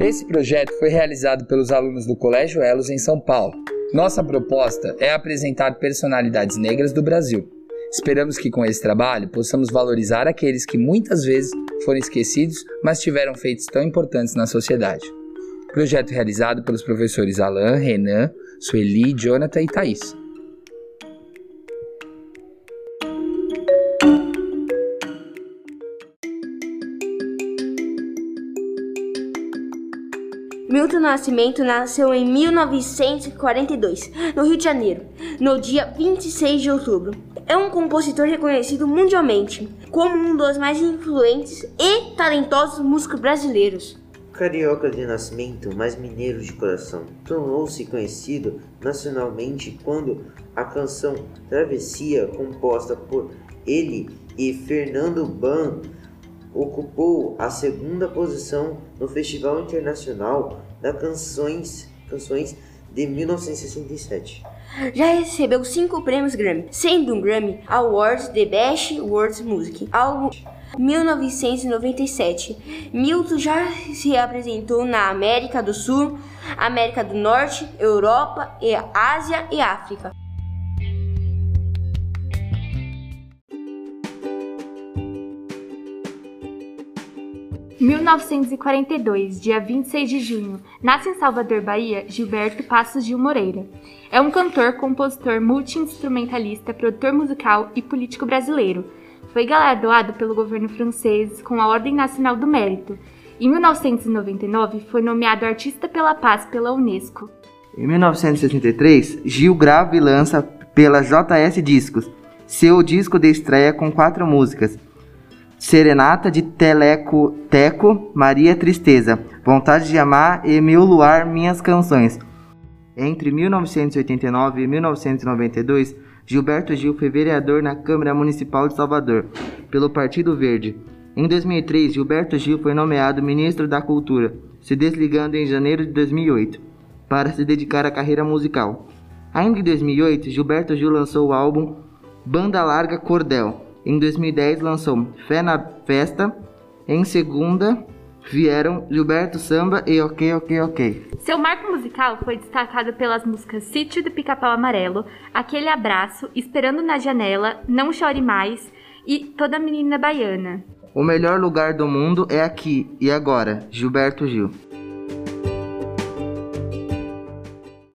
Esse projeto foi realizado pelos alunos do Colégio Elos em São Paulo. Nossa proposta é apresentar personalidades negras do Brasil. Esperamos que com esse trabalho possamos valorizar aqueles que muitas vezes foram esquecidos, mas tiveram feitos tão importantes na sociedade. Projeto realizado pelos professores Alain, Renan, Sueli, Jonathan e Thaís. Milton Nascimento nasceu em 1942, no Rio de Janeiro, no dia 26 de outubro. É um compositor reconhecido mundialmente como um dos mais influentes e talentosos músicos brasileiros. Carioca de nascimento, mas mineiro de coração, tornou-se conhecido nacionalmente quando a canção Travessia, composta por ele e Fernando Ban, ocupou a segunda posição no Festival Internacional das Canções, Canções de 1967. Já recebeu cinco prêmios Grammy, sendo um Grammy Awards de Best World Music, álbum 1997. Milton já se apresentou na América do Sul, América do Norte, Europa, Ásia e África. 1942, dia 26 de junho, nasce em Salvador, Bahia, Gilberto Passos Gil Moreira. É um cantor, compositor, multi-instrumentalista, produtor musical e político brasileiro. Foi galardoado pelo governo francês com a Ordem Nacional do Mérito. Em 1999, foi nomeado Artista pela Paz pela Unesco. Em 1973, Gil grava e lança pela JS Discos seu disco de estreia com quatro músicas, Serenata de Teleco Teco, Maria Tristeza, Vontade de Amar e Meu Luar, Minhas Canções. Entre 1989 e 1992, Gilberto Gil foi vereador na Câmara Municipal de Salvador, pelo Partido Verde. Em 2003, Gilberto Gil foi nomeado ministro da Cultura, se desligando em janeiro de 2008, para se dedicar à carreira musical. Ainda em 2008, Gilberto Gil lançou o álbum Banda Larga Cordel, em 2010 lançou Fé na Festa. Em segunda vieram Gilberto Samba e Ok Ok Ok. Seu marco musical foi destacado pelas músicas Sítio do Pica-Pau Amarelo, Aquele Abraço, Esperando na Janela, Não Chore Mais e Toda Menina Baiana. O melhor lugar do mundo é aqui e agora, Gilberto Gil.